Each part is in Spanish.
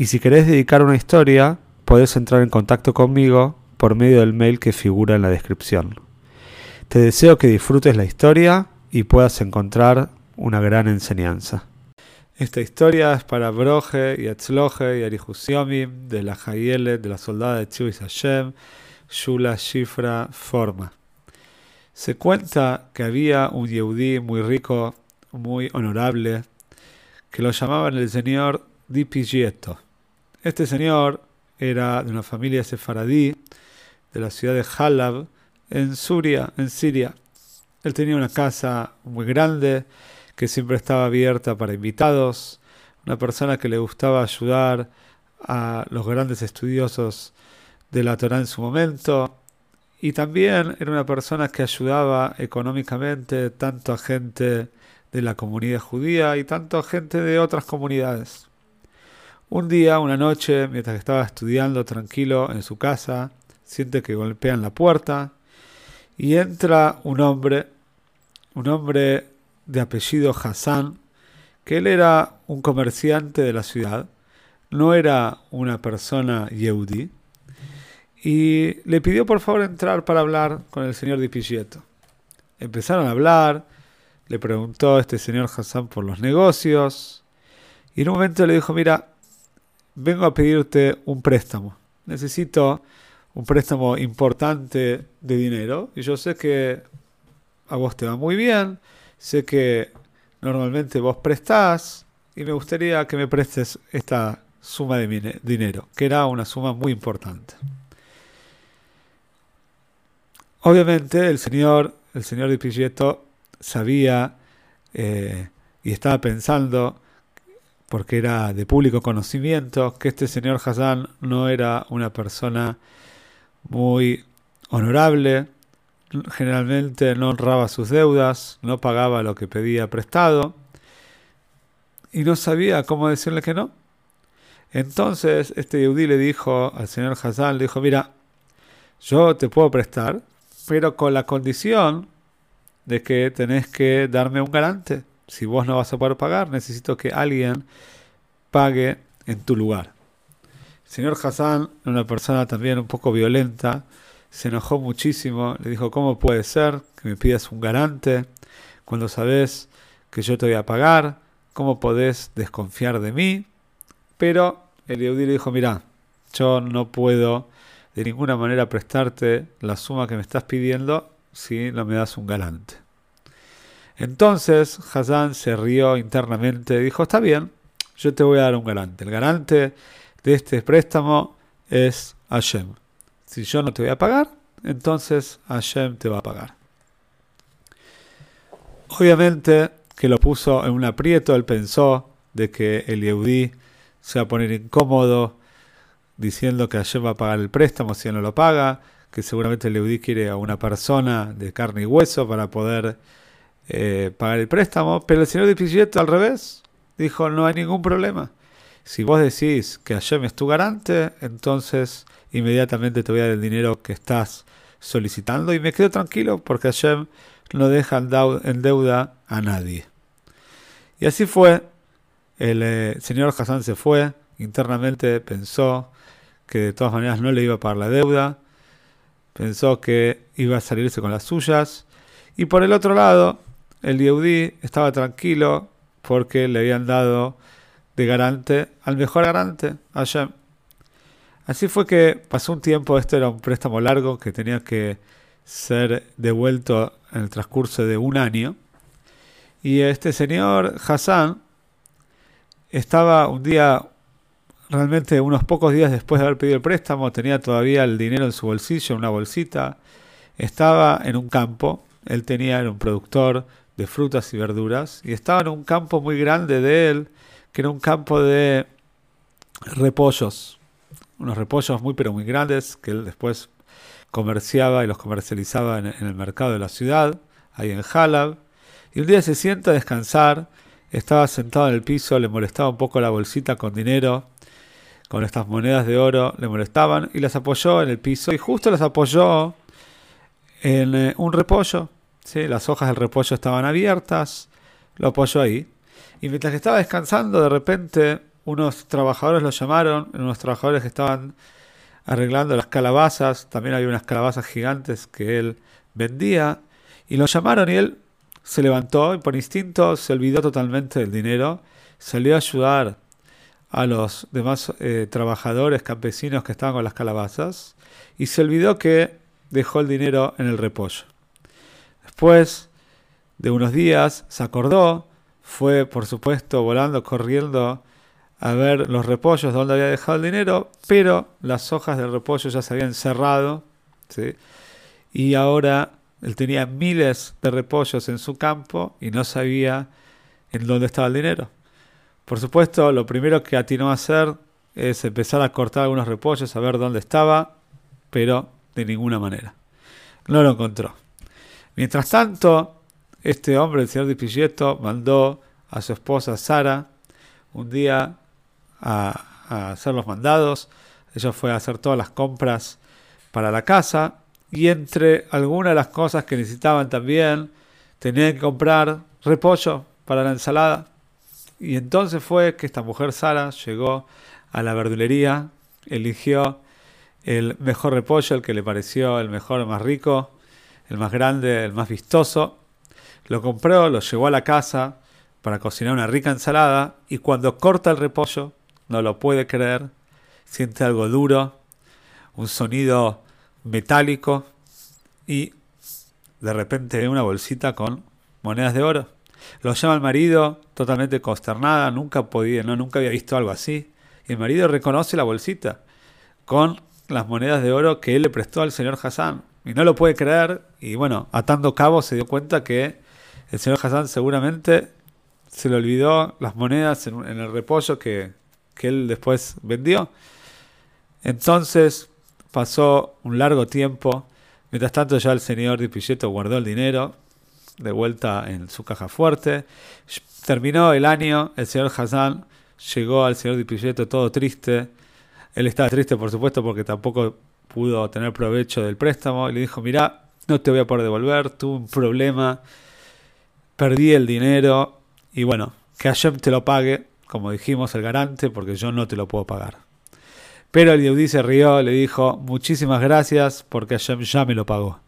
y si querés dedicar una historia, podés entrar en contacto conmigo por medio del mail que figura en la descripción. Te deseo que disfrutes la historia y puedas encontrar una gran enseñanza. Esta historia es para Broje y Etzloje y Arihusiomi de la Hayele de la soldada de Tzivis Hashem, Shula Shifra Forma. Se cuenta que había un Yehudí muy rico, muy honorable, que lo llamaban el señor Di Pigieto. Este señor era de una familia sefaradí de la ciudad de Halab, en Suria, en Siria. Él tenía una casa muy grande que siempre estaba abierta para invitados, una persona que le gustaba ayudar a los grandes estudiosos de la Torah en su momento, y también era una persona que ayudaba económicamente tanto a gente de la comunidad judía y tanto a gente de otras comunidades. Un día, una noche, mientras estaba estudiando tranquilo en su casa, siente que golpean la puerta y entra un hombre, un hombre de apellido Hassan, que él era un comerciante de la ciudad, no era una persona yehudi, y le pidió por favor entrar para hablar con el señor Di Empezaron a hablar, le preguntó a este señor Hassan por los negocios, y en un momento le dijo, mira, vengo a pedirte un préstamo. Necesito un préstamo importante de dinero, y yo sé que a vos te va muy bien, sé que normalmente vos prestás, y me gustaría que me prestes esta suma de dinero, que era una suma muy importante. Obviamente el señor, el señor Di Piglietto sabía eh, y estaba pensando, porque era de público conocimiento, que este señor Hassan no era una persona muy honorable, generalmente no honraba sus deudas, no pagaba lo que pedía prestado y no sabía cómo decirle que no. Entonces este Yehudi le dijo al señor Hassan, le dijo, mira, yo te puedo prestar, pero con la condición de que tenés que darme un garante. Si vos no vas a poder pagar, necesito que alguien pague en tu lugar. El señor Hassan, una persona también un poco violenta, se enojó muchísimo, le dijo, ¿cómo puede ser que me pidas un garante cuando sabes que yo te voy a pagar? ¿Cómo podés desconfiar de mí? Pero el Yehudi le dijo, mira, yo no puedo de ninguna manera prestarte la suma que me estás pidiendo si no me das un galante. Entonces Hassan se rió internamente y dijo, está bien, yo te voy a dar un garante. El garante de este préstamo es Hashem. Si yo no te voy a pagar, entonces Hashem te va a pagar. Obviamente que lo puso en un aprieto, él pensó de que el Yehudi se va a poner incómodo diciendo que ayer va a pagar el préstamo si no lo paga, que seguramente el Eudí quiere a una persona de carne y hueso para poder eh, pagar el préstamo, pero el señor de al revés, dijo no hay ningún problema. Si vos decís que Hashem es tu garante, entonces inmediatamente te voy a dar el dinero que estás solicitando y me quedo tranquilo porque Hashem no deja en deuda a nadie. Y así fue, el eh, señor Hassan se fue, internamente pensó que de todas maneras no le iba a pagar la deuda, pensó que iba a salirse con las suyas, y por el otro lado, el Yehudi estaba tranquilo porque le habían dado de garante al mejor garante, a Shem. Así fue que pasó un tiempo, esto era un préstamo largo que tenía que ser devuelto en el transcurso de un año, y este señor Hassan estaba un día realmente unos pocos días después de haber pedido el préstamo, tenía todavía el dinero en su bolsillo, en una bolsita. Estaba en un campo, él tenía, era un productor de frutas y verduras, y estaba en un campo muy grande de él, que era un campo de repollos. unos repollos muy pero muy grandes que él después comerciaba y los comercializaba en, el mercado de la ciudad, ahí en Halab. Y un día se sienta a descansar, estaba sentado en el piso, le molestaba un poco la bolsita con dinero, con estas monedas de oro, le molestaban y las apoyó en el piso y justo las apoyó en eh, un repollo. ¿Sí? Las hojas del repollo estaban abiertas, lo apoyó ahí. Y mientras que estaba descansando, de repente unos trabajadores lo llamaron, unos trabajadores que estaban arreglando las calabazas, también había unas calabazas gigantes que él vendía, y lo llamaron y él se levantó y por instinto se olvidó totalmente del dinero, salió a ayudar a los demás eh, trabajadores campesinos que estaban con las calabazas y se olvidó que dejó el dinero en el repollo. Después de unos días se acordó, fue por supuesto volando, corriendo a ver los repollos donde había dejado el dinero, pero las hojas del repollo ya se habían cerrado, y ahora él tenía miles de repollos en su campo y no sabía en dónde estaba el dinero. Por supuesto, lo primero que atinó a hacer es empezar a cortar algunos repollos, a ver dónde estaba, pero de ninguna manera. No lo encontró. Mientras tanto, este hombre, el señor Di mandó a su esposa Sara un día a, hacer los mandados. Ella fue a hacer todas las compras para la casa. Y entre algunas de las cosas que necesitaban también, tenían que comprar repollo para la ensalada. Y entonces fue que esta mujer Sara llegó a la verdulería, eligió el mejor repollo, el que le pareció el mejor, el más rico, el más grande, el más vistoso. Lo compró, lo llevó a la casa para cocinar una rica ensalada y cuando corta el repollo no lo puede creer, siente algo duro, un sonido metálico y de repente ve una bolsita con monedas de oro. Lo llama el marido, totalmente consternada, nunca podía, no, nunca había visto algo así. Y el marido reconoce la bolsita con las monedas de oro que él le prestó al señor Hassan. Y no lo puede creer. Y bueno, atando cabos se dio cuenta que el señor Hassan seguramente se le olvidó las monedas en, el repollo que, que él después vendió. Entonces pasó un largo tiempo. Mientras tanto ya el señor Di Pilletto guardó el dinero de vuelta en su caja fuerte. Terminó el año, el señor Hassan llegó al señor Di Pilletto todo triste. Él estaba triste, por supuesto, porque tampoco pudo tener provecho del préstamo. Y le dijo, mira, no te voy a poder devolver, tuve un problema, perdí el dinero y bueno, que Hashem te lo pague como dijimos, el garante, porque yo no te lo puedo pagar. Pero el Yehudi se rió, le dijo, muchísimas gracias porque Hashem ya me lo pagó.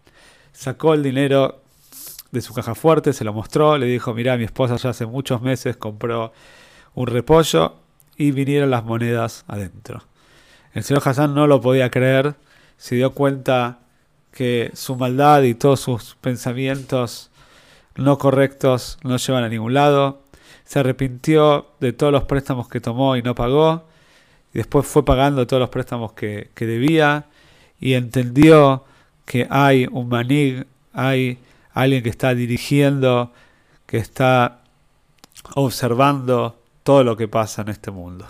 Sacó el dinero de su caja fuerte, se lo mostró, le dijo, mira, mi esposa ya hace muchos meses compró un repollo y vinieron las monedas adentro. El señor Hassan no lo podía creer, se dio cuenta que su maldad y todos sus pensamientos no correctos no llevan a ningún lado, se arrepintió de todos los préstamos que tomó y no pagó, y después fue pagando todos los préstamos que, debía, y entendió que hay un manig, hay alguien que está dirigiendo, que está observando todo lo que pasa en este mundo.